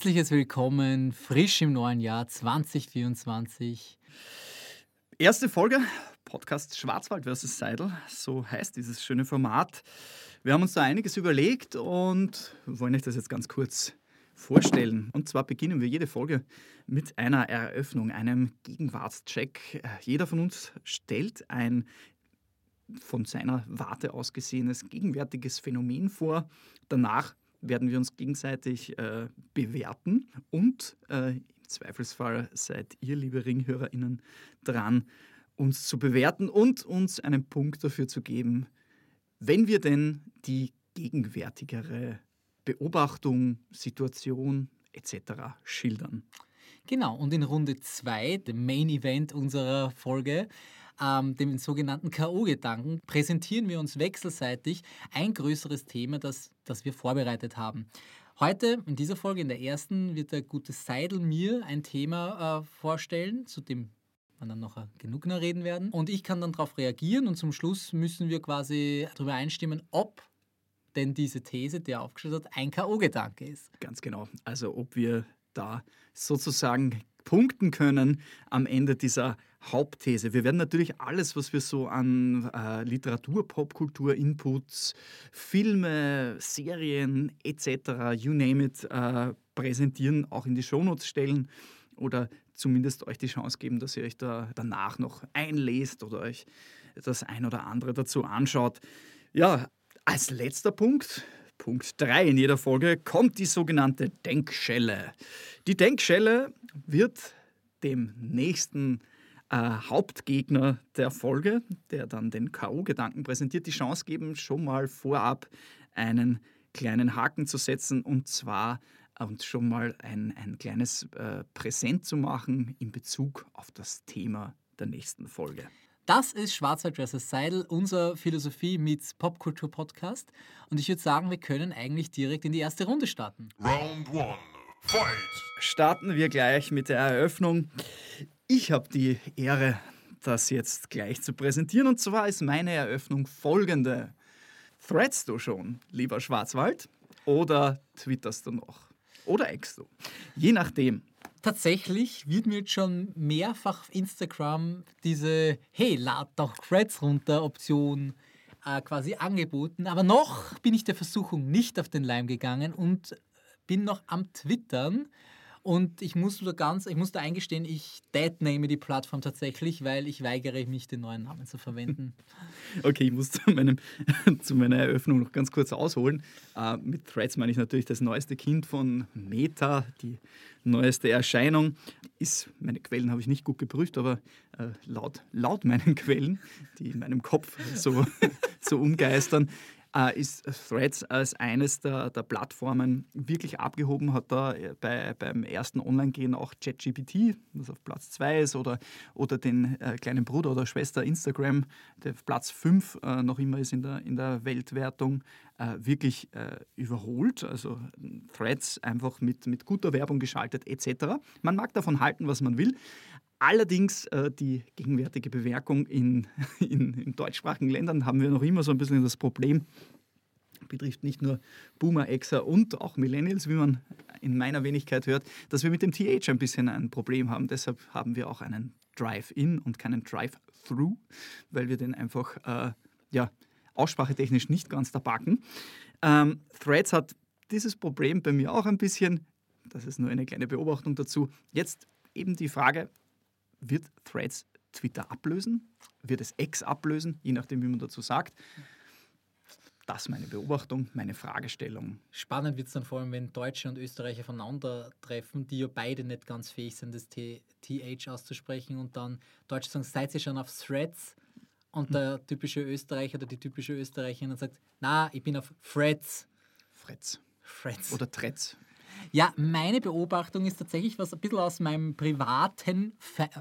herzliches Willkommen, frisch im neuen Jahr 2024. Erste Folge, Podcast Schwarzwald vs. Seidel, so heißt dieses schöne Format. Wir haben uns da einiges überlegt und wollen euch das jetzt ganz kurz vorstellen. Und zwar beginnen wir jede Folge mit einer Eröffnung, einem Gegenwartscheck. Jeder von uns stellt ein von seiner Warte aus gesehenes gegenwärtiges Phänomen vor. Danach werden wir uns gegenseitig äh, bewerten und äh, Zweifelsfall seid ihr, liebe RinghörerInnen, dran, uns zu bewerten und uns einen Punkt dafür zu geben, wenn wir denn die gegenwärtigere Beobachtung, Situation etc. schildern. Genau, und in Runde 2, dem Main Event unserer Folge, ähm, dem sogenannten K.O.-Gedanken, präsentieren wir uns wechselseitig ein größeres Thema, das, das wir vorbereitet haben. Heute, in dieser Folge, in der ersten, wird der gute Seidel mir ein Thema äh, vorstellen, zu dem wir dann noch genug noch reden werden. Und ich kann dann darauf reagieren und zum Schluss müssen wir quasi darüber einstimmen, ob denn diese These, die er aufgestellt hat, ein K.O.-Gedanke ist. Ganz genau. Also ob wir da sozusagen punkten können am Ende dieser Hauptthese. Wir werden natürlich alles, was wir so an äh, Literatur, Popkultur, Inputs, Filme, Serien etc., you name it, äh, präsentieren, auch in die Shownotes stellen oder zumindest euch die Chance geben, dass ihr euch da danach noch einlest oder euch das ein oder andere dazu anschaut. Ja, als letzter Punkt Punkt 3 in jeder Folge kommt die sogenannte Denkschelle. Die Denkschelle wird dem nächsten äh, Hauptgegner der Folge, der dann den K.O.-Gedanken präsentiert, die Chance geben, schon mal vorab einen kleinen Haken zu setzen und zwar äh, und schon mal ein, ein kleines äh, Präsent zu machen in Bezug auf das Thema der nächsten Folge. Das ist Schwarzwald vs. Seidel, unser Philosophie meets Popkultur Podcast. Und ich würde sagen, wir können eigentlich direkt in die erste Runde starten. Round one, fight! Starten wir gleich mit der Eröffnung. Ich habe die Ehre, das jetzt gleich zu präsentieren. Und zwar ist meine Eröffnung folgende. Threadst du schon, lieber Schwarzwald? Oder twitterst du noch? Oder eckst du? Je nachdem tatsächlich wird mir jetzt schon mehrfach auf Instagram diese Hey, lad doch Threads runter Option äh, quasi angeboten. Aber noch bin ich der Versuchung nicht auf den Leim gegangen und bin noch am Twittern. Und ich muss da ganz, ich muss da eingestehen, ich deadname die Plattform tatsächlich, weil ich weigere mich, den neuen Namen zu verwenden. Okay, ich muss zu, meinem, zu meiner Eröffnung noch ganz kurz ausholen. Äh, mit Threads meine ich natürlich das neueste Kind von Meta, die neueste Erscheinung. Ist, meine Quellen habe ich nicht gut geprüft, aber äh, laut, laut meinen Quellen, die in meinem Kopf so, so umgeistern, äh, ist Threads als eines der, der, Plattformen wirklich abgehoben, hat da äh, bei, beim ersten Online-Gehen auch ChatGPT, das auf Platz 2 ist, oder, oder den äh, kleinen Bruder oder Schwester Instagram, der auf Platz 5 äh, noch immer ist in der, in der Weltwertung, äh, wirklich äh, überholt. Also Threads einfach mit, mit guter Werbung geschaltet etc. Man mag davon halten, was man will, Allerdings äh, die gegenwärtige Bewerkung in, in, in, deutschsprachigen Ländern haben wir noch immer so ein bisschen das Problem, betrifft nicht nur Boomer, Exer und auch Millennials, wie man in meiner Wenigkeit hört, dass wir mit dem TH ein bisschen ein Problem haben. Deshalb haben wir auch einen Drive-In und keinen Drive-Through, weil wir den einfach äh, ja, aussprachetechnisch nicht ganz da backen. Ähm, Threads hat dieses Problem bei mir auch ein bisschen. Das ist nur eine kleine Beobachtung dazu. Jetzt eben die Frage, wird Threads Twitter ablösen? Wird es X ablösen? Je nachdem, wie man dazu sagt. Das ist meine Beobachtung, meine Fragestellung. Spannend wird es dann vor allem, wenn Deutsche und Österreicher voneinander treffen, die ja beide nicht ganz fähig sind, das TH auszusprechen und dann Deutsche sagen, seid ihr schon auf Threads? Und hm. der typische Österreicher oder die typische Österreicherin sagt, na, ich bin auf Threads. Threads. Threads. Oder Threads. Ja, meine Beobachtung ist tatsächlich was ein bisschen aus meinem privaten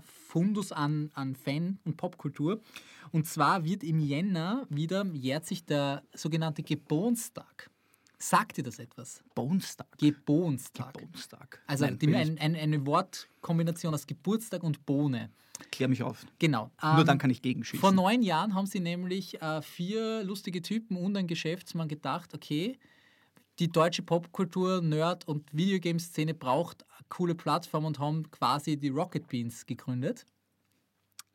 Fundus an, an Fan- und Popkultur. Und zwar wird im Jänner wieder, jährt sich der sogenannte Geburtstag. Sagt dir das etwas? Bonestag. Geburtstag. Geburtstag. Also Nein, die, ein, ein, eine Wortkombination aus Geburtstag und Bohne. Klär mich auf. Genau. Nur Ähm, dann kann ich gegenschießen. Vor neun Jahren haben sie nämlich äh, vier lustige Typen und ein Geschäftsmann gedacht, okay, die deutsche Popkultur, Nerd- und Videogame-Szene braucht eine coole Plattform und haben quasi die Rocket Beans gegründet.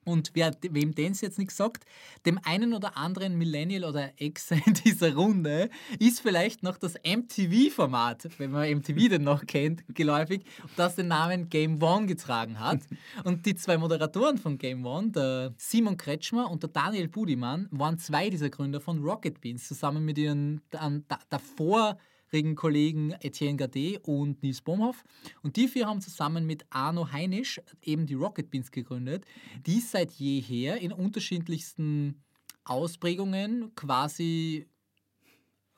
Und wer, wem das jetzt nichts sagt, dem einen oder anderen Millennial oder Ex in dieser Runde ist vielleicht noch das MTV-Format, wenn man MTV denn noch kennt, geläufig, das den Namen Game One getragen hat. Und die zwei Moderatoren von Game One, der Simon Kretschmer und der Daniel Budimann, waren zwei dieser Gründer von Rocket Beans, zusammen mit ihren dann davor Kollegen Etienne Gade und Nils Bomhoff. Und die vier haben zusammen mit Arno Heinisch eben die Rocket Beans gegründet, die seit jeher in unterschiedlichsten Ausprägungen quasi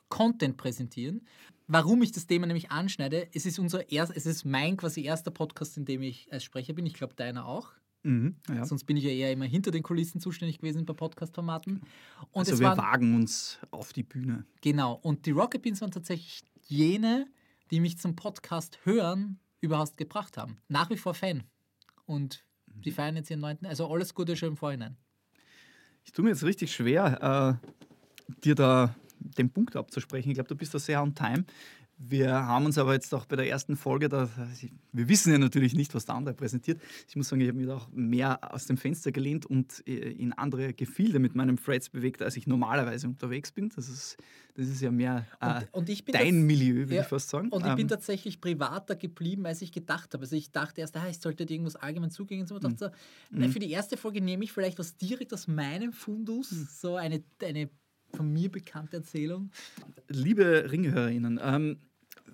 Content präsentieren. Warum ich das Thema nämlich anschneide, es ist, unser erst, es ist mein quasi erster Podcast, in dem ich als Sprecher bin. Ich glaube, deiner auch. Mhm, ja. Sonst bin ich ja eher immer hinter den Kulissen zuständig gewesen bei Podcast-Formaten. Also wir waren, wagen uns auf die Bühne. Genau. Und die Rocket Beans waren tatsächlich jene, die mich zum Podcast hören überhaupt gebracht haben. Nach wie vor Fan. Und die feiern jetzt ihren neunten. Also alles Gute schon im Vorhinein. Ich tue mir jetzt richtig schwer, äh, dir da den Punkt abzusprechen. Ich glaube, du bist da sehr on time. Wir haben uns aber jetzt auch bei der ersten Folge, da, wir wissen ja natürlich nicht, was der andere präsentiert. Ich muss sagen, ich habe mich auch mehr aus dem Fenster gelehnt und äh, in andere Gefilde mit meinem Threads bewegt, als ich normalerweise unterwegs bin. Das ist, das ist ja mehr äh, Und, und ich bin dein Milieu, würde Ja, ich fast sagen. Und ich bin Ähm, tatsächlich privater geblieben, als ich gedacht habe. Also ich dachte erst, ah, ich sollte dir irgendwas allgemein zugänglich sein. Und dachte so, Mhm. nein, für die erste Folge nehme ich vielleicht was direkt aus meinem Fundus, Mhm. so eine, eine von mir bekannte Erzählung. Liebe Ringhörerinnen, ähm,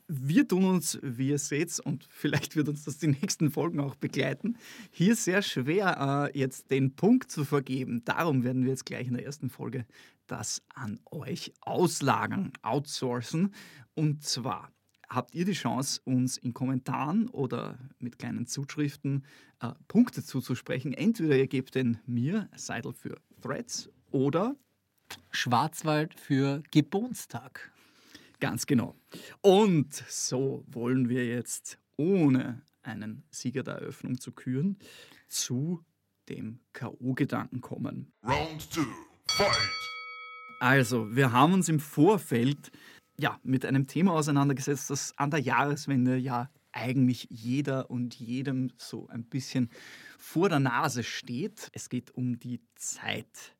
wir tun uns, wie ihr seht, und vielleicht wird uns das die nächsten Folgen auch begleiten, hier sehr schwer, äh, jetzt den Punkt zu vergeben. Darum werden wir jetzt gleich in der ersten Folge das an euch auslagern, outsourcen. Und zwar habt ihr die Chance, uns in Kommentaren oder mit kleinen Zuschriften äh, Punkte zuzusprechen. Entweder ihr gebt den mir, Seidel für Threads, oder Schwarzwald für Geburtstag. Ganz genau. Und so wollen wir jetzt, ohne einen Sieger der Eröffnung zu küren, zu dem K.O.-Gedanken kommen. Round two, fight! Also, wir haben uns im Vorfeld ja, mit einem Thema auseinandergesetzt, das an der Jahreswende ja eigentlich jeder und jedem so ein bisschen vor der Nase steht. Es geht um die Zeit.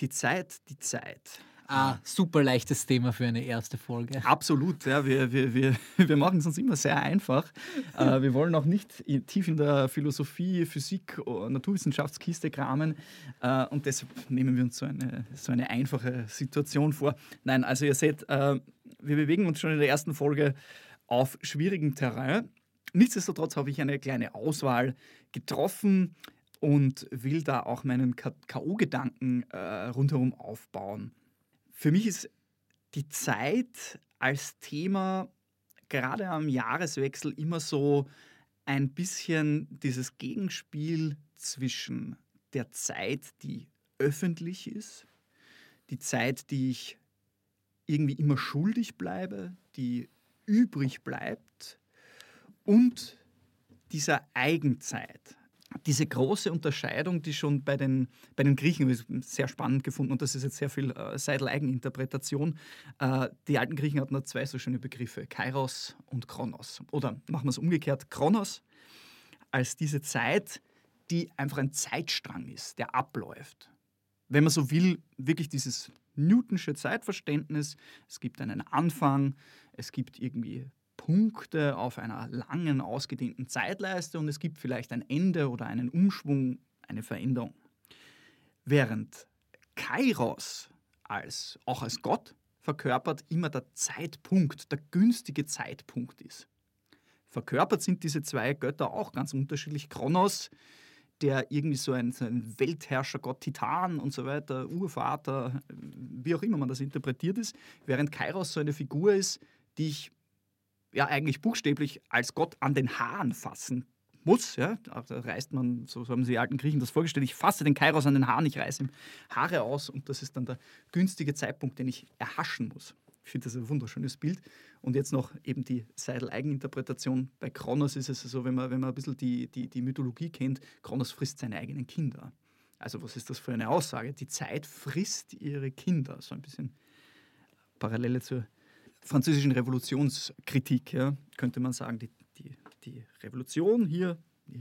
Die Zeit, die Zeit. Ah, super leichtes Thema für eine erste Folge. Absolut, ja, wir, wir, wir, wir machen es uns immer sehr einfach. Äh, wir wollen auch nicht in, tief in der Philosophie, Physik, oder Naturwissenschaftskiste kramen äh, und deshalb nehmen wir uns so eine, so eine einfache Situation vor. Nein, also ihr seht, äh, wir bewegen uns schon in der ersten Folge auf schwierigem Terrain. Nichtsdestotrotz habe ich eine kleine Auswahl getroffen und will da auch meinen K.O.-Gedanken äh, rundherum aufbauen. Für mich ist die Zeit als Thema gerade am Jahreswechsel immer so ein bisschen dieses Gegenspiel zwischen der Zeit, die öffentlich ist, die Zeit, die ich irgendwie immer schuldig bleibe, die übrig bleibt und dieser Eigenzeit. Diese große Unterscheidung, die schon bei den, bei den Griechen sehr spannend gefunden und das ist jetzt sehr viel äh, Seidel-Eigeninterpretation. Äh, die alten Griechen hatten da zwei so schöne Begriffe, Kairos und Kronos. Oder machen wir es umgekehrt, Kronos als diese Zeit, die einfach ein Zeitstrang ist, der abläuft. Wenn man so will, wirklich dieses Newtonsche Zeitverständnis. Es gibt einen Anfang, es gibt irgendwie Punkte auf einer langen, ausgedehnten Zeitleiste und es gibt vielleicht ein Ende oder einen Umschwung, eine Veränderung. Während Kairos als, auch als Gott verkörpert immer der Zeitpunkt, der günstige Zeitpunkt ist. Verkörpert sind diese zwei Götter auch ganz unterschiedlich. Kronos, der irgendwie so ein, so ein Weltherrschergott, Titan und so weiter, Urvater, wie auch immer man das interpretiert ist, während Kairos so eine Figur ist, die ich ja eigentlich buchstäblich als Gott an den Haaren fassen muss. Ja? Da reißt man, so haben die alten Griechen das vorgestellt, ich fasse den Kairos an den Haaren, ich reiße ihm Haare aus und das ist dann der günstige Zeitpunkt, den ich erhaschen muss. Ich finde das ein wunderschönes Bild. Und jetzt noch eben die Seidel-Eigeninterpretation. Bei Kronos ist es so, wenn man, wenn man ein bisschen die, die, die Mythologie kennt, Kronos frisst seine eigenen Kinder. Also was ist das für eine Aussage? Die Zeit frisst ihre Kinder. So ein bisschen Parallele zur französischen Revolutionskritik, ja, könnte man sagen. Die, die, die Revolution hier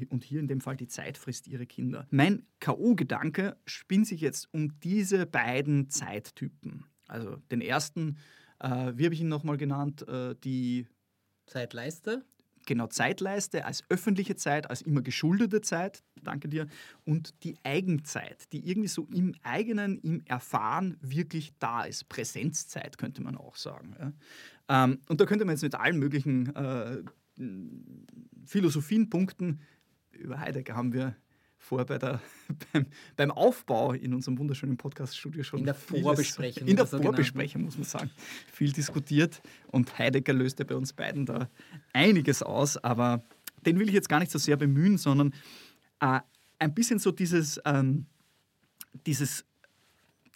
und hier in dem Fall die Zeit frisst ihre Kinder. Mein K.O.-Gedanke spinnt sich jetzt um diese beiden Zeittypen. Also den ersten, äh, wie habe ich ihn nochmal genannt, äh, die Zeitleiste. Genau, Zeitleiste als öffentliche Zeit, als immer geschuldete Zeit, danke dir, und die Eigenzeit, die irgendwie so im eigenen, im Erfahren wirklich da ist. Präsenzzeit könnte man auch sagen. Ja. Ähm, und da könnte man jetzt mit allen möglichen äh, Philosophien punkten. Über Heidegger haben wir vor bei der, beim, beim Aufbau in unserem wunderschönen Podcast-Studio schon. In der vieles- Vorbesprechung In der der Vorbesprechung, muss man sagen. Viel diskutiert und Heidegger löste bei uns beiden da einiges aus, aber den will ich jetzt gar nicht so sehr bemühen, sondern äh, ein bisschen so dieses, ähm, dieses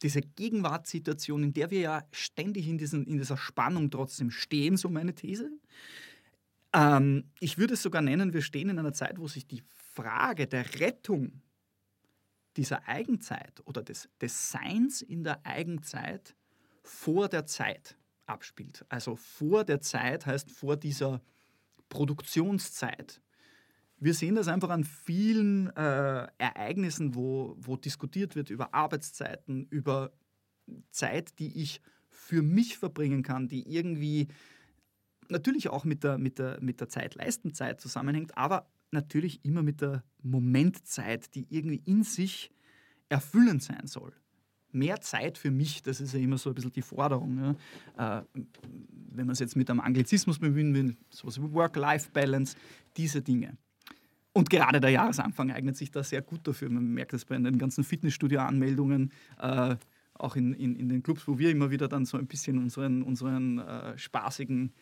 diese Gegenwartssituation, in der wir ja ständig in, diesen, in dieser Spannung trotzdem stehen, so meine These. Ähm, ich würde es sogar nennen, wir stehen in einer Zeit, wo sich die Frage der Rettung dieser Eigenzeit oder des, des Seins in der Eigenzeit vor der Zeit abspielt. Also vor der Zeit heißt vor dieser Produktionszeit. Wir sehen das einfach an vielen äh, Ereignissen, wo, wo diskutiert wird über Arbeitszeiten, über Zeit, die ich für mich verbringen kann, die irgendwie natürlich auch mit der, mit der, mit der Zeitleistenzeit zusammenhängt, aber natürlich immer mit der Momentzeit, die irgendwie in sich erfüllend sein soll. Mehr Zeit für mich, das ist ja immer so ein bisschen die Forderung. Ja. Äh, wenn man es jetzt mit einem Anglizismus bemühen will, sowas wie Work-Life-Balance, diese Dinge. Und gerade der Jahresanfang eignet sich da sehr gut dafür. Man merkt das bei den ganzen Fitnessstudio-Anmeldungen, äh, auch in, in, in den Clubs, wo wir immer wieder dann so ein bisschen unseren, unseren äh, spaßigen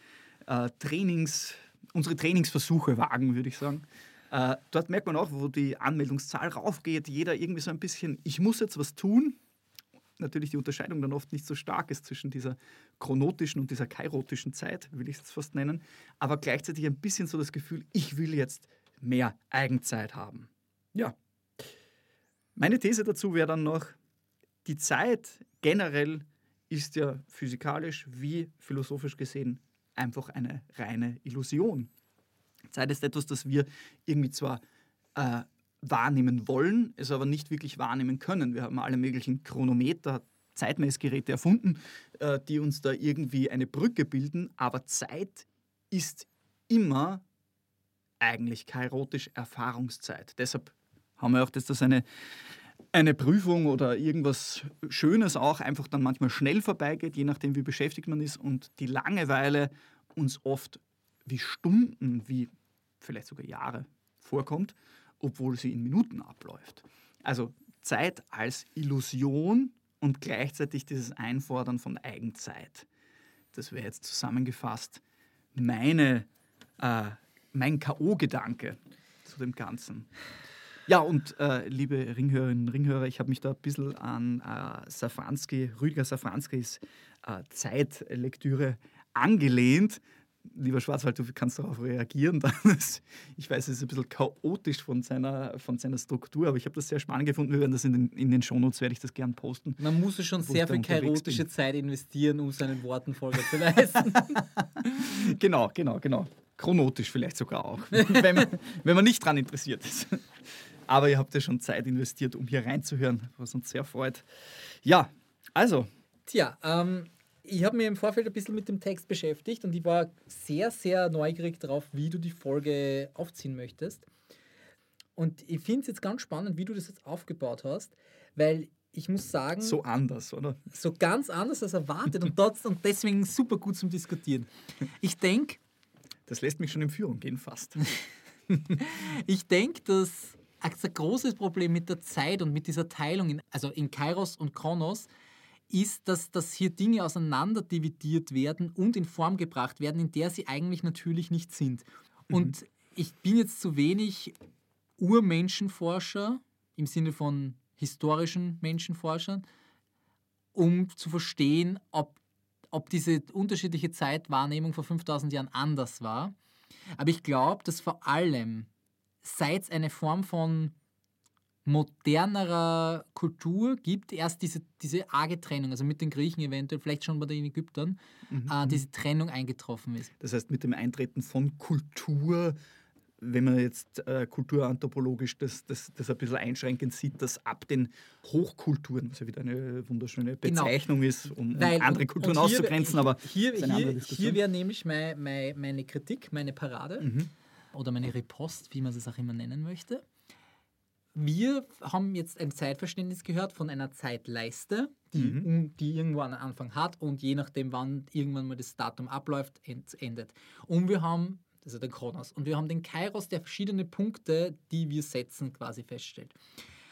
äh, Trainings, unsere Trainingsversuche wagen, würde ich sagen. Äh, dort merkt man auch, wo die Anmeldungszahl raufgeht, jeder irgendwie so ein bisschen, ich muss jetzt was tun. Natürlich die Unterscheidung dann oft nicht so stark ist zwischen dieser chronotischen und dieser kairotischen Zeit, will ich es fast nennen, aber gleichzeitig ein bisschen so das Gefühl, ich will jetzt mehr Eigenzeit haben. Ja. Meine These dazu wäre dann noch, die Zeit generell ist ja physikalisch wie philosophisch gesehen einfach eine reine Illusion. Zeit ist etwas, das wir irgendwie zwar äh, wahrnehmen wollen, es aber nicht wirklich wahrnehmen können. Wir haben alle möglichen Chronometer, Zeitmessgeräte erfunden, äh, die uns da irgendwie eine Brücke bilden, aber Zeit ist immer eigentlich kairotisch Erfahrungszeit. Deshalb haben wir auch, dass das eine, eine Prüfung oder irgendwas Schönes auch einfach dann manchmal schnell vorbeigeht, je nachdem, wie beschäftigt man ist und die Langeweile uns oft wie Stunden, wie vielleicht sogar Jahre vorkommt, obwohl sie in Minuten abläuft. Also Zeit als Illusion und gleichzeitig dieses Einfordern von Eigenzeit. Das wäre jetzt zusammengefasst meine, äh, mein K.O.-Gedanke zu dem Ganzen. Ja, und äh, liebe Ringhörerinnen und Ringhörer, ich habe mich da ein bisschen an äh, Safranski, Rüdiger Safranskis äh, Zeitlektüre angelehnt. Lieber Schwarzwald, du kannst darauf reagieren. Ich weiß, es ist ein bisschen chaotisch von seiner, von seiner Struktur, aber ich habe das sehr spannend gefunden. Wir werden das in den, in den Shownotes, werde ich das gern posten. Man muss schon sehr viel kairotische bin. Zeit investieren, um seinen Worten Folge zu leisten. Genau, genau, genau. Chronotisch vielleicht sogar auch, wenn man, wenn man nicht daran interessiert ist. Aber ihr habt ja schon Zeit investiert, um hier reinzuhören, was uns sehr freut. Ja, also, Tja, ähm, ich habe mich im Vorfeld ein bisschen mit dem Text beschäftigt und ich war sehr, sehr neugierig darauf, wie du die Folge aufziehen möchtest. Und ich finde es jetzt ganz spannend, wie du das jetzt aufgebaut hast, weil ich muss sagen, so anders, oder? so ganz anders als erwartet und, trotz, und deswegen super gut zum Diskutieren. Ich denke, Das lässt mich schon in Führung gehen fast. ich denk, dass ein großes Problem mit der Zeit und mit dieser Teilung, in, also in Kairos und Kronos, ist, dass, dass hier Dinge auseinander dividiert werden und in Form gebracht werden, in der sie eigentlich natürlich nicht sind. Und ich bin jetzt zu wenig Urmenschenforscher im Sinne von historischen Menschenforschern, um zu verstehen, ob, ob diese unterschiedliche Zeitwahrnehmung vor 5000 Jahren anders war. Aber ich glaube, dass vor allem seit es eine Form von modernerer Kultur gibt, erst diese, diese arge Trennung, also mit den Griechen eventuell, vielleicht schon bei den Ägyptern, äh, diese Trennung eingetroffen ist. Das heißt, mit dem Eintreten von Kultur, wenn man jetzt äh, kulturanthropologisch das, das, das ein bisschen einschränkend sieht, dass ab den Hochkulturen, was ja wieder eine wunderschöne Genau. Bezeichnung ist, um, um Weil- andere Kulturen und hier- auszugrenzen, aber hier, hier, hier wäre nämlich mein, mein, meine Kritik, meine Parade Mhm. Oder meine Riposte, wie man es auch immer nennen möchte. Wir haben jetzt ein Zeitverständnis gehört von einer Zeitleiste, die, Mhm. die irgendwo einen Anfang hat und je nachdem, wann irgendwann mal das Datum abläuft, endet. Und wir haben, das ist der Kronos, und wir haben den Kairos, der verschiedene Punkte, die wir setzen, quasi feststellt.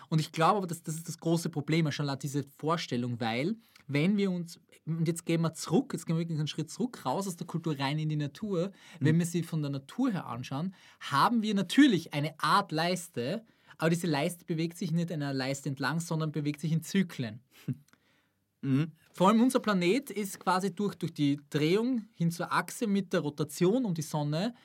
Und ich glaube aber, dass das ist das große Problem, schon allein diese Vorstellung, weil wenn wir uns, und jetzt gehen wir zurück, jetzt gehen wir wirklich einen Schritt zurück, raus aus der Kultur rein in die Natur, wenn wir sie von der Natur her anschauen, haben wir natürlich eine Art Leiste, aber diese Leiste bewegt sich nicht einer Leiste entlang, sondern bewegt sich in Zyklen. Mhm. Vor allem unser Planet ist quasi durch, durch die Drehung hin zur Achse mit der Rotation um die Sonne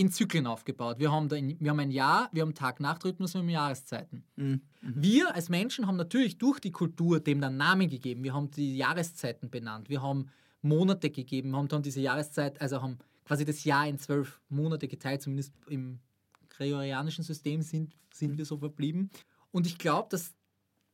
in Zyklen aufgebaut. Wir haben, da in, wir haben ein Jahr, wir haben Tag-Nacht-Rhythmus, wir haben Jahreszeiten. Mhm. Wir als Menschen haben natürlich durch die Kultur dem dann Namen gegeben. Wir haben die Jahreszeiten benannt. Wir haben Monate gegeben, haben dann diese Jahreszeit, also haben quasi das Jahr in zwölf Monate geteilt, zumindest im gregorianischen System sind, sind wir so verblieben. Und ich glaube, dass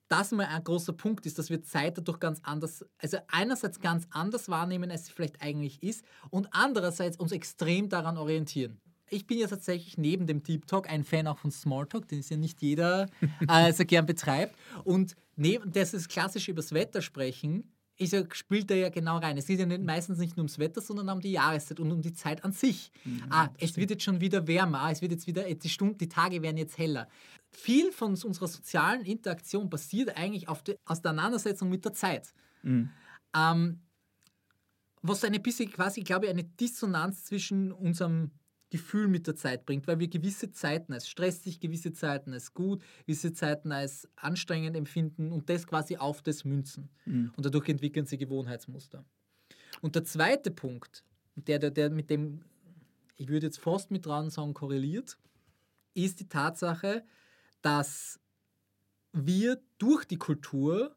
das mal ein großer Punkt ist, dass wir Zeit dadurch ganz anders, also einerseits ganz anders wahrnehmen, als sie vielleicht eigentlich ist, und andererseits uns extrem daran orientieren. Ich bin ja tatsächlich neben dem Deep Talk ein Fan auch von Smalltalk, den es ja nicht jeder äh, so gern betreibt. Und neben das ist klassisch übers Wetter sprechen, ist ja, spielt da ja genau rein. Es geht ja nicht, meistens nicht nur ums Wetter, sondern um die Jahreszeit und um die Zeit an sich. ah, es wird jetzt schon wieder wärmer, ah, es wird jetzt wieder, die Stunden, die Tage werden jetzt heller. Viel von unserer sozialen Interaktion basiert eigentlich auf der Auseinandersetzung mit der Zeit. Ähm, was eine bisschen quasi, glaube ich, eine Dissonanz zwischen unserem Gefühl mit der Zeit bringt, weil wir gewisse Zeiten als stressig, gewisse Zeiten als gut, gewisse Zeiten als anstrengend empfinden und das quasi auf das münzen. Und dadurch entwickeln sie Gewohnheitsmuster. Und der zweite Punkt, der, der, der mit dem, ich würde jetzt fast mit dran sagen, korreliert, ist die Tatsache, dass wir durch die Kultur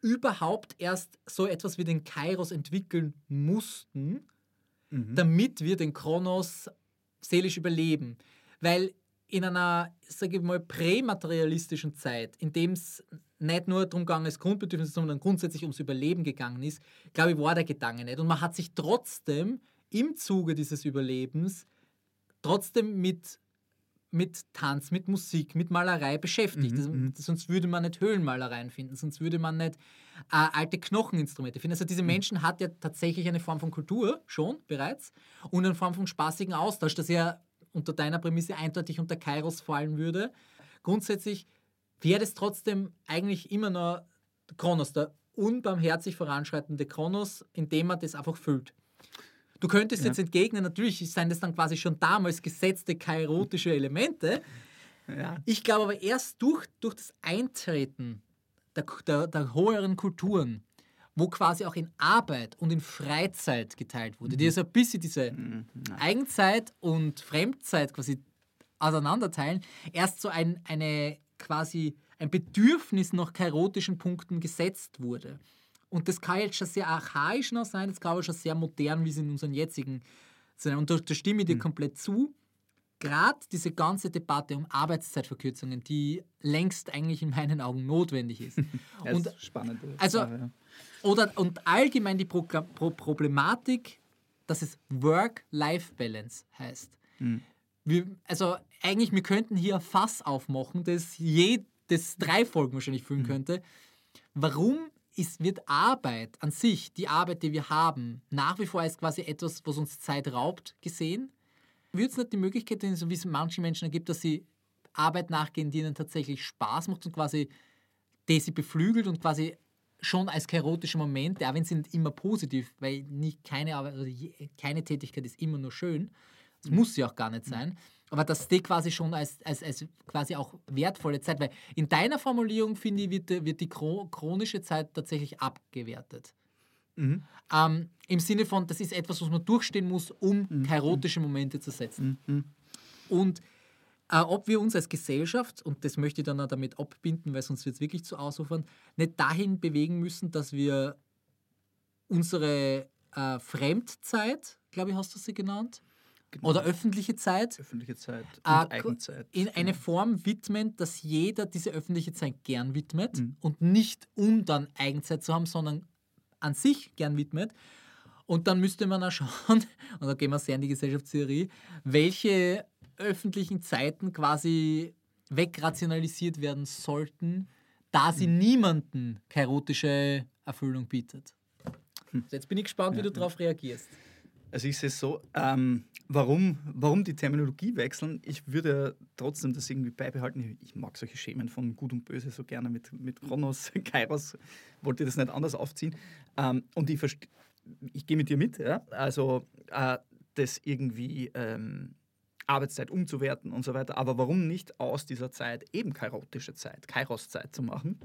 überhaupt erst so etwas wie den Kairos entwickeln mussten, damit wir den Kronos seelisch überleben. Weil in einer, sage ich mal, prämaterialistischen Zeit, in dem es nicht nur darum gegangen ist, Grundbedürfnisse, sondern grundsätzlich ums Überleben gegangen ist, glaube ich, war der Gedanke nicht. Und man hat sich trotzdem im Zuge dieses Überlebens trotzdem mit, mit Tanz, mit Musik, mit Malerei beschäftigt. Das, sonst würde man nicht Höhlenmalereien finden, sonst würde man nicht äh, alte Knocheninstrumente finden. Also diese Menschen hat ja tatsächlich eine Form von Kultur schon bereits und eine Form von spaßigen Austausch, das ja unter deiner Prämisse eindeutig unter Kairos fallen würde. Grundsätzlich wäre das trotzdem eigentlich immer der Kronos, der unbarmherzig voranschreitende Kronos, indem man das einfach füllt. Du könntest jetzt entgegnen, natürlich seien das dann quasi schon damals gesetzte kairotische Elemente. Ja. Ich glaube aber erst durch, durch das Eintreten der, der, der höheren Kulturen, wo quasi auch in Arbeit und in Freizeit geteilt wurde, die so ein bisschen diese Eigenzeit und Fremdzeit quasi auseinanderteilen, erst so ein, eine quasi ein Bedürfnis nach kairotischen Punkten gesetzt wurde. Und das kann jetzt schon sehr archaisch noch sein, das kann aber schon sehr modern, wie es in unseren jetzigen sein. Und da, da stimme ich dir komplett zu. Gerade diese ganze Debatte um Arbeitszeitverkürzungen, die längst eigentlich in meinen Augen notwendig ist. Ja, und ist spannend. also- Sache, ja. oder, und allgemein die Pro Pro Problematik, dass es Work-Life-Balance heißt. Wir, also eigentlich, wir könnten hier ein Fass aufmachen, das je, das drei Folgen wahrscheinlich füllen könnte. Warum ist, wird Arbeit an sich, die Arbeit, die wir haben, nach wie vor als quasi etwas, was uns Zeit raubt, gesehen? Würde es nicht die Möglichkeit, so wie es manchen Menschen ergibt, dass sie Arbeit nachgehen, die ihnen tatsächlich Spaß macht und quasi die sie beflügelt und quasi schon als chaotische Momente, auch wenn sie nicht immer positiv, weil nicht keine, Arbeit- also keine Tätigkeit ist immer nur schön. Das muss sie auch gar nicht sein. Aber dass die quasi schon als, als, als quasi auch wertvolle Zeit, weil in deiner Formulierung, finde ich, wird, die- wird die chro- chronische Zeit tatsächlich abgewertet. Mhm. Ähm, Im Sinne von, das ist etwas, was man durchstehen muss, um chaotische Momente zu setzen. Mhm. Und äh, ob wir uns als Gesellschaft, und das möchte ich dann auch damit abbinden, weil sonst wird es wirklich zu ausufern, nicht dahin bewegen müssen, dass wir unsere äh, Fremdzeit, glaube ich, hast du sie genannt, Genau. oder öffentliche Zeit öffentliche Zeit und äh, Eigenzeit. in eine Form widmen, dass jeder diese öffentliche Zeit gern widmet Mhm. und nicht um dann Eigenzeit zu haben, sondern an sich gern widmet. Und dann müsste man auch schauen, und da gehen wir sehr in die Gesellschaftstheorie, welche öffentlichen Zeiten quasi wegrationalisiert werden sollten, da sie niemanden chaotische Erfüllung bietet. Jetzt bin ich gespannt, wie du darauf reagierst. Also ich sehe es so, ähm, warum, warum die Terminologie wechseln, ich würde trotzdem das irgendwie beibehalten. Ich mag solche Schemen von Gut und Böse so gerne mit, mit Kronos, Kairos, wollte das nicht anders aufziehen. Ähm, und ich, ich gehe mit dir mit, ja? also äh, das irgendwie ähm, Arbeitszeit umzuwerten und so weiter. Aber warum nicht aus dieser Zeit eben kairotische Zeit, Kairos-Zeit zu machen,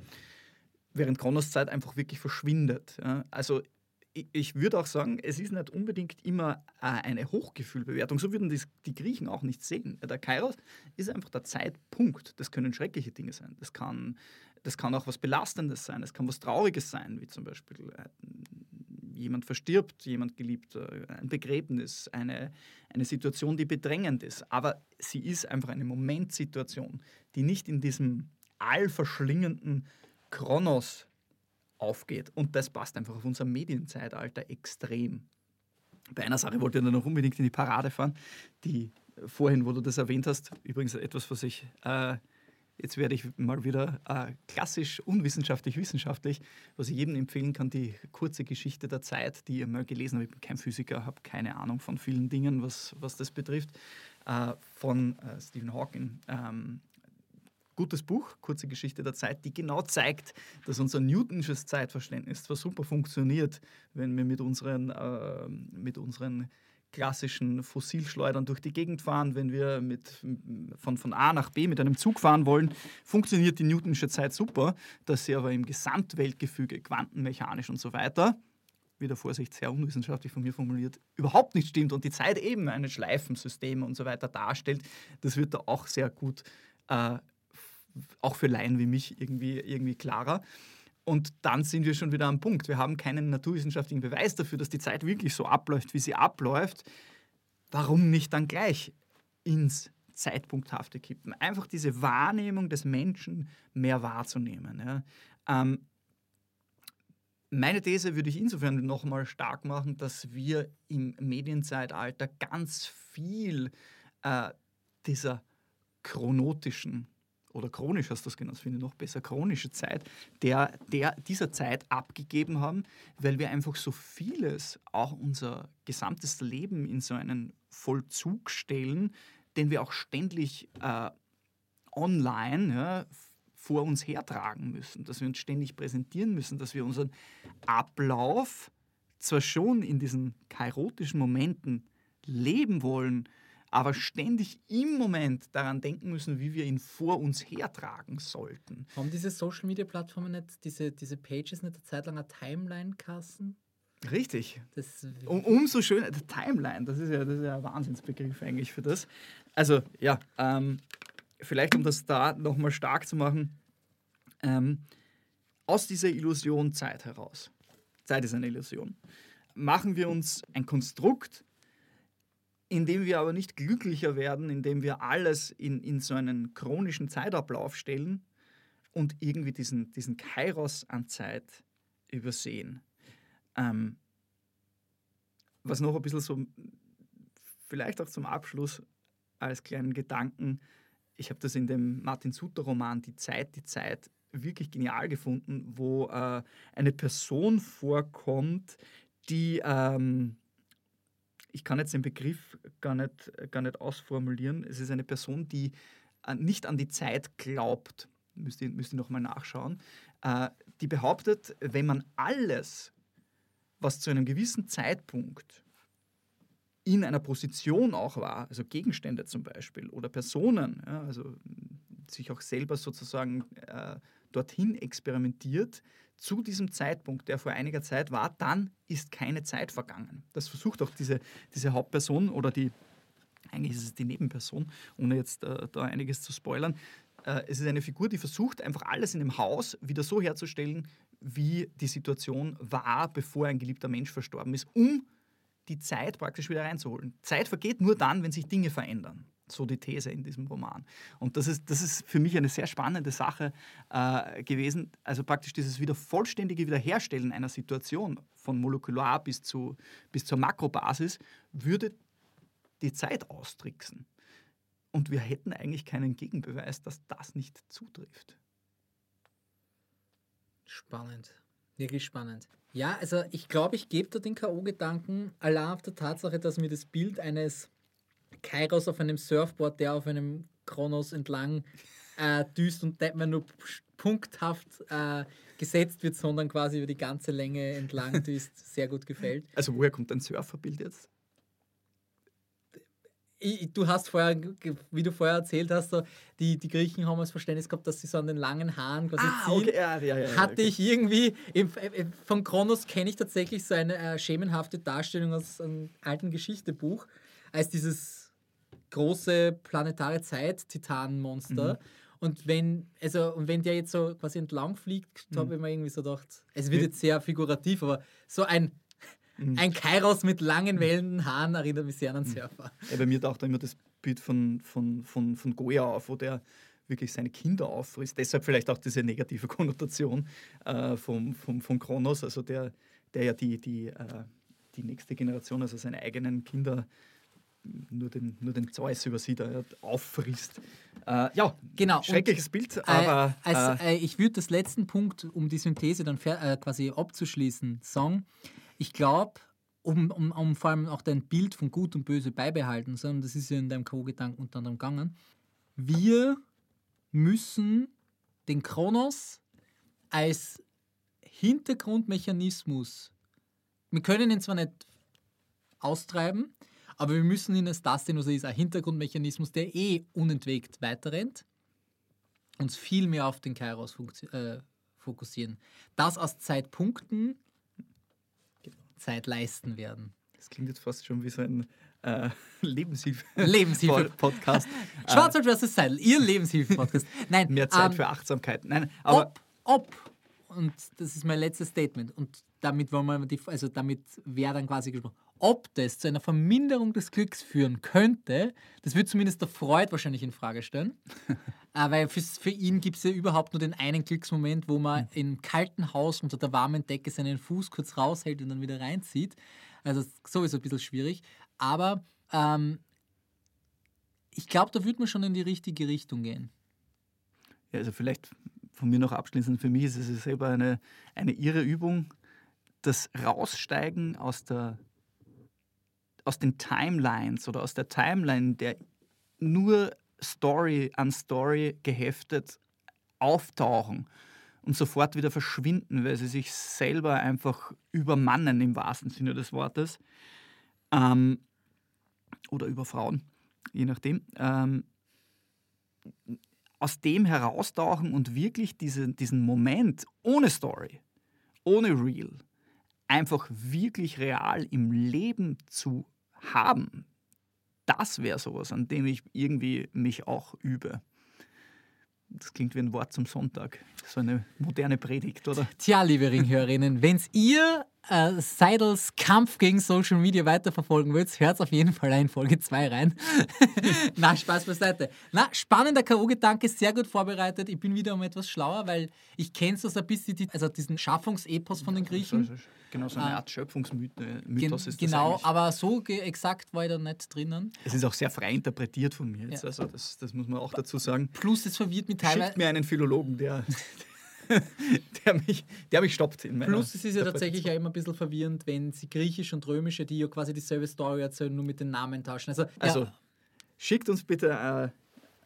während Kronos-Zeit einfach wirklich verschwindet. Ja? Also ich- würde auch sagen, es ist nicht unbedingt immer äh, eine Hochgefühlbewertung. So würden die Griechen auch nicht sehen. Der Kairos ist einfach der Zeitpunkt. Das können schreckliche Dinge sein. Das kann, das kann auch was Belastendes sein. Es kann was Trauriges sein, wie zum Beispiel äh, jemand verstirbt, jemand geliebt, äh, ein Begräbnis, eine, eine Situation, die bedrängend ist. Aber sie ist einfach eine Momentsituation, die nicht in diesem allverschlingenden Kronos aufgeht. Und das passt einfach auf unser Medienzeitalter extrem. Bei einer Sache wollte ich dann noch unbedingt in die Parade fahren, die vorhin, wo du das erwähnt hast, übrigens etwas, was ich, äh, jetzt werde ich mal wieder äh, klassisch, unwissenschaftlich, wissenschaftlich, was ich jedem empfehlen kann, die kurze Geschichte der Zeit, die ihr mal gelesen habt. Ich bin kein Physiker, habe keine Ahnung von vielen Dingen, was, was das betrifft, äh, von äh, Stephen Hawking. Ähm, gutes Buch, kurze Geschichte der Zeit, die genau zeigt, dass unser Newtonsches Zeitverständnis zwar super funktioniert, wenn wir mit unseren, äh, mit unseren klassischen Fossilschleudern durch die Gegend fahren, wenn wir mit, von, von A nach B mit einem Zug fahren wollen, funktioniert die Newtonsche Zeit super, dass sie aber im Gesamtweltgefüge, quantenmechanisch und so weiter, wieder Vorsicht, sehr unwissenschaftlich von mir formuliert, überhaupt nicht stimmt und die Zeit eben ein Schleifensystem und so weiter darstellt, das wird da auch sehr gut äh, auch für Laien wie mich irgendwie, irgendwie klarer. Und dann sind wir schon wieder am Punkt. Wir haben keinen naturwissenschaftlichen Beweis dafür, dass die Zeit wirklich so abläuft, wie sie abläuft. Warum nicht dann gleich ins Zeitpunkthafte kippen? Einfach diese Wahrnehmung des Menschen mehr wahrzunehmen. Ja. Ähm, meine These würde ich insofern nochmal stark machen, dass wir im Medienzeitalter ganz viel äh, dieser chronotischen oder chronisch hast du das genannt, das finde ich noch besser, chronische Zeit, der, der, dieser Zeit abgegeben haben, weil wir einfach so vieles, auch unser gesamtes Leben in so einen Vollzug stellen, den wir auch ständig äh, online ja, vor uns hertragen müssen, dass wir uns ständig präsentieren müssen, dass wir unseren Ablauf zwar schon in diesen kairotischen Momenten leben wollen, aber ständig im Moment daran denken müssen, wie wir ihn vor uns hertragen sollten. Haben diese Social Media Plattformen nicht, diese, diese Pages nicht eine Zeit lang eine Timeline-Kassen? Richtig. Das Um, umso schöner, der Timeline, das ist ja, das ist ja ein Wahnsinnsbegriff eigentlich für das. Also ja, ähm, vielleicht um das da nochmal stark zu machen, ähm, aus dieser Illusion Zeit heraus, Zeit ist eine Illusion, machen wir uns ein Konstrukt, in dem wir aber nicht glücklicher werden, indem wir alles in, in so einen chronischen Zeitablauf stellen und irgendwie diesen, diesen Kairos an Zeit übersehen. Ähm, was noch ein bisschen so, vielleicht auch zum Abschluss als kleinen Gedanken, ich habe das in dem Martin Suter-Roman Die Zeit, die Zeit wirklich genial gefunden, wo äh, eine Person vorkommt, die, ähm, ich kann jetzt den Begriff gar nicht, gar nicht ausformulieren, es ist eine Person, die äh, nicht an die Zeit glaubt, müsst ihr, müsst ihr nochmal nachschauen, äh, die behauptet, wenn man alles, was zu einem gewissen Zeitpunkt in einer Position auch war, also Gegenstände zum Beispiel oder Personen, ja, also sich auch selber sozusagen äh, dorthin experimentiert, zu diesem Zeitpunkt, der vor einiger Zeit war, dann ist keine Zeit vergangen. Das versucht auch diese, diese Hauptperson oder die, eigentlich ist es die Nebenperson, ohne jetzt äh, da einiges zu spoilern. Äh, es ist eine Figur, die versucht, einfach alles in dem Haus wieder so herzustellen, wie die Situation war, bevor ein geliebter Mensch verstorben ist, um die Zeit praktisch wieder reinzuholen. Zeit vergeht nur dann, wenn sich Dinge verändern. So die These in diesem Roman. Und das ist, das ist für mich eine sehr spannende Sache äh, gewesen. Also praktisch dieses wieder vollständige Wiederherstellen einer Situation von molekular bis, zu, bis zur Makrobasis würde die Zeit austricksen. Und wir hätten eigentlich keinen Gegenbeweis, dass das nicht zutrifft. Spannend. Wirklich spannend. Ja, also ich glaube, ich gebe da den K.O.-Gedanken allein auf der Tatsache, dass mir das Bild eines Kairos auf einem Surfboard, der auf einem Kronos entlang äh, düst und nicht mehr nur punkthaft äh, gesetzt wird, sondern quasi über die ganze Länge entlang düst, sehr gut gefällt. Also woher kommt dein Surferbild jetzt? Ich, du hast vorher, wie du vorher erzählt hast, so, die, die Griechen haben das Verständnis gehabt, dass sie so an den langen Haaren quasi Ah, ziehen. okay, ja, ja, ja, Hatte okay. ich irgendwie, im, äh, von Kronos kenne ich tatsächlich so eine äh, schemenhafte Darstellung aus einem alten Geschichtebuch, als dieses große planetare Zeit-Titanmonster. Mhm. Und wenn, also, und wenn der jetzt so quasi entlang fliegt, Mhm. habe ich mir irgendwie so gedacht, es wird jetzt sehr figurativ, aber so ein, Mhm. ein Kairos mit langen, wellenden Haaren erinnert mich sehr an einen Surfer. Ja, bei mir taucht da immer das Bild von, von, von, von Goya auf, wo der wirklich seine Kinder auffrisst. Deshalb vielleicht auch diese negative Konnotation äh, vom, vom, von Kronos, also der, der ja die, die, äh, die nächste Generation, also seine eigenen Kinder, nur den, nur den Zeus übersieht, er auffrisst. Äh, ja, Genau, und- schreckliches Bild, aber äh, als, äh, äh, ich würde das letzten Punkt, um die Synthese dann äh, quasi abzuschließen, sagen, ich glaube, um, um, um vor allem auch dein Bild von Gut und Böse beibehalten, sondern das ist ja in deinem Co-Gedanken unter anderem gegangen, wir müssen den Kronos als Hintergrundmechanismus, wir können ihn zwar nicht austreiben, aber wir müssen ihn als das sehen, was er ist, ein Hintergrundmechanismus, der eh unentwegt weiterrennt uns viel mehr auf den Kairos äh, fokussieren. Das aus Zeitpunkten Zeit leisten werden. das klingt jetzt fast schon wie so ein äh, Lebenshilfe- Lebenshilfe. Podcast. Schwarzwald vs. Seidel, Ihr Lebenshilfe-Podcast. Nein, Mehr Zeit ähm, für Achtsamkeit. Nein, aber ob, ob, und das ist mein letztes Statement, und damit wollen wir die, also damit wäre dann quasi gesprochen, ob das zu einer Verminderung des Glücks führen könnte, das wird zumindest der Freud wahrscheinlich in Frage stellen. äh, weil für, für ihn gibt es ja überhaupt nur den einen Glücksmoment, wo man im kalten Haus unter der warmen Decke seinen Fuß kurz raushält und dann wieder reinzieht. Also sowieso ein bisschen schwierig. Aber ähm, ich glaube, da würde man schon in die richtige Richtung gehen. Ja, also vielleicht von mir noch abschließend, für mich ist es selber eine, eine irre Übung, das Raussteigen aus, der, aus den Timelines oder aus der Timeline, der nur Story an Story geheftet auftauchen und sofort wieder verschwinden, weil sie sich selber einfach übermannen im wahrsten Sinne des Wortes. Ähm, oder über Frauen, je nachdem. Ähm, aus dem heraustauchen und wirklich diese, diesen Moment ohne Story, ohne Real, einfach wirklich real im Leben zu haben, das wäre sowas, an dem ich irgendwie mich auch übe. Das klingt wie ein Wort zum Sonntag. So eine moderne Predigt, oder? Tja, liebe Ringhörerinnen, wenn ihr äh, Seidels Kampf gegen Social Media weiterverfolgen wollt, hört auf jeden Fall in Folge 2 rein. Na, Spaß beiseite. Na, spannender K.O.-Gedanke, sehr gut vorbereitet. Ich bin wieder um etwas schlauer, weil ich kenne so ein bisschen die, also diesen Schaffungsepos von den Griechen. Genau, so eine Ah. Art Schöpfungsmythos ist das genau, eigentlich. aber so exakt war ich da nicht drinnen. Es ist auch sehr frei interpretiert von mir jetzt, Ja. also das, das muss man auch dazu sagen. Plus, es verwirrt mich teilweise. Schickt mir einen Philologen, der, der, mich, der mich stoppt in Plus, es ist ja tatsächlich auch immer ein bisschen verwirrend, wenn sie griechisch und römische, die ja quasi dieselbe Story erzählen, nur mit den Namen tauschen. Also, Also, ja, schickt uns bitte äh,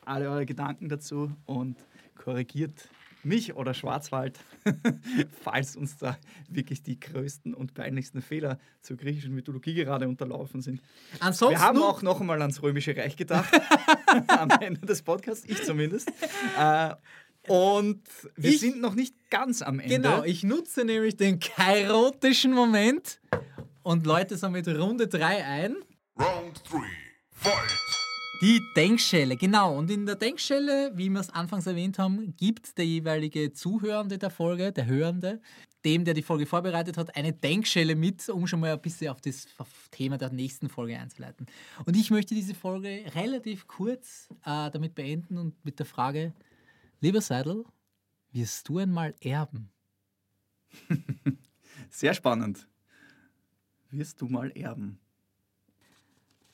alle eure Gedanken dazu und korrigiert mich oder Schwarzwald, falls uns da wirklich die größten und peinlichsten Fehler zur griechischen Mythologie gerade unterlaufen sind. Ansonsten Wir haben auch noch einmal ans Römische Reich gedacht, am Ende des Podcasts, ich zumindest. Äh, und wir Ich- sind noch nicht ganz am Ende. Genau, ich nutze nämlich den kairotischen Moment und läute somit Runde 3 ein. Round 3. Fight! Die Denkschelle, genau. Und in der Denkschelle, wie wir es anfangs erwähnt haben, gibt der jeweilige Zuhörende der Folge, der Hörende, dem, der die Folge vorbereitet hat, eine Denkschelle mit, um schon mal ein bisschen auf das Thema der nächsten Folge einzuleiten. Und ich möchte diese Folge relativ kurz äh, damit beenden und mit der Frage, lieber Seidel, wirst du einmal erben? Sehr spannend. Wirst du mal erben?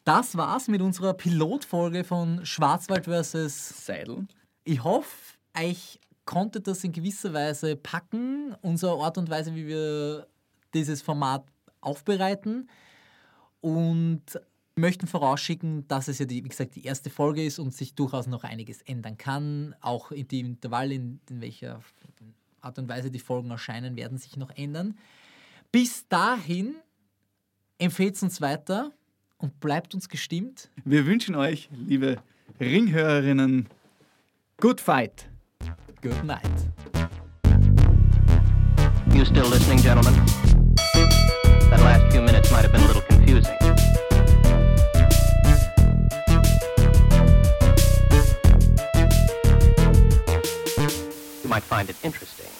Das war's mit unserer Pilotfolge von Schwarzwald vs. Seidel? Ich hoffe, euch konnte das in gewisser Weise packen, unsere Art und Weise, wie wir dieses Format aufbereiten. Und möchten vorausschicken, dass es ja, die, wie gesagt, die erste Folge ist und sich durchaus noch einiges ändern kann. Auch in dem Intervall, in, in welcher Art und Weise die Folgen erscheinen, werden sich noch ändern. Bis dahin empfehlt uns weiter und bleibt uns gestimmt. Wir wünschen euch, liebe Ringhörerinnen, good fight. Good night. You still listening, gentlemen? That last few minutes might have been a little confusing. Might find it interesting.